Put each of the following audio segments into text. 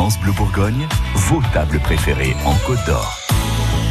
France Bleu Bourgogne, vos tables préférées en Côte d'Or.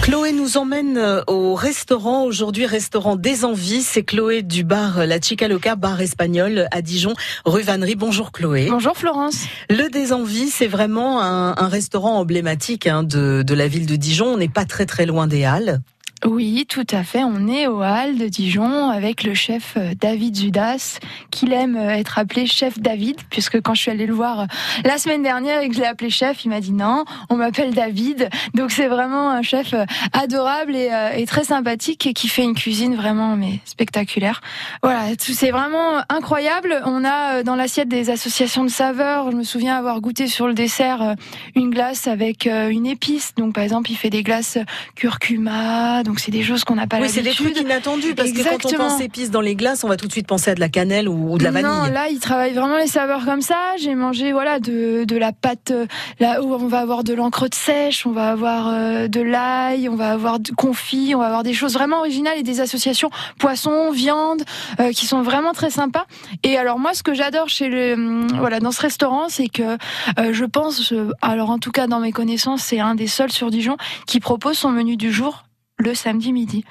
Chloé nous emmène euh, au restaurant aujourd'hui, restaurant des Envies. C'est Chloé du bar La Chica Loca, bar espagnol à Dijon, rue Vannerie. Bonjour Chloé. Bonjour Florence. Le des Envies, c'est vraiment un, un, restaurant emblématique hein, de, de la ville de Dijon. On n'est pas très très loin des Halles. Oui, tout à fait. On est au Hall de Dijon avec le chef euh, David Judas, qu'il aime euh, être appelé chef David, puisque quand je suis allée le voir euh, la semaine dernière et que je l'ai appelé chef, il m'a dit non, on m'appelle David. Donc c'est vraiment un chef adorable et, et, très sympathique et qui fait une cuisine vraiment mais spectaculaire. Voilà, c'est vraiment incroyable. On a dans l'assiette des associations de saveurs. Je me souviens avoir goûté sur le dessert une glace avec une épice. Donc par exemple, il fait des glaces curcuma donc c'est des choses qu'on n'a pas oui, l'habitude. c'est des trucs inattendus parce que quand on pense épices dans les glaces, on va tout de suite penser à de la cannelle ou, de la vanille. Non, là, il travaille vraiment les saveurs comme ça. J'ai mangé voilà de, de la pâte là où on va avoir de l'encre de sèche, on va avoir euh, de l'ail, on va avoir du confit, on va avoir des choses vraiment originales et des associations poisson, viande euh, qui sont vraiment très sympas. Et alors moi, ce que j'adore chez le hum, voilà dans ce restaurant, c'est que euh, je pense, alors en tout cas dans mes connaissances, c'est un des seuls sur Dijon qui propose son menu du jour le samedi midi.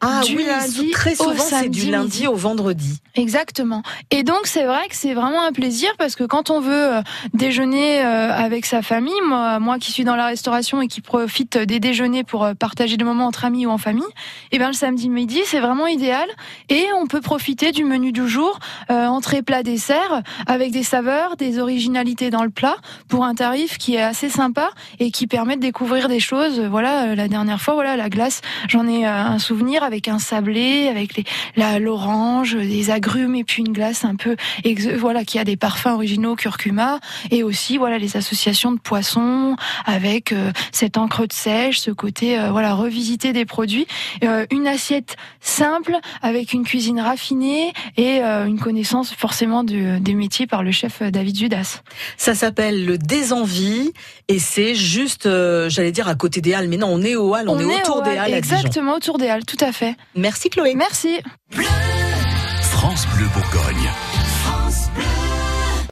Ah du oui, lundi très souvent c'est du lundi au vendredi. Exactement. Et donc c'est vrai que c'est vraiment un plaisir parce que quand on veut euh, déjeuner euh, avec sa famille, moi, moi qui suis dans la restauration et qui profite des déjeuners pour euh, partager des moments entre amis ou en famille, et eh bien le samedi midi c'est vraiment idéal et on peut profiter du menu du jour, euh, entrée, plat, dessert, avec des saveurs, des originalités dans le plat pour un tarif qui est assez sympa et qui permet de découvrir des choses. Voilà, la dernière fois, voilà la glace, j'en ai un souvenir avec un sablé, avec l'orange, des agrumes et puis une glace un peu, voilà, qui a des parfums originaux, curcuma, et aussi, voilà, les associations de poissons avec euh, cette encre de sèche, ce côté, euh, voilà, revisiter des produits, euh, une assiette simple avec une cuisine raffinée et une connaissance forcément de, des métiers par le chef David Judas. Ça s'appelle le Désenvie et c'est juste, j'allais dire à côté des Halles, mais non, on est au Halles, on, est, autour des Halles. Exactement, autour des Halles, tout à fait fait. Merci Chloé. Merci. Bleu. France Bleu Bourgogne. France Bleu.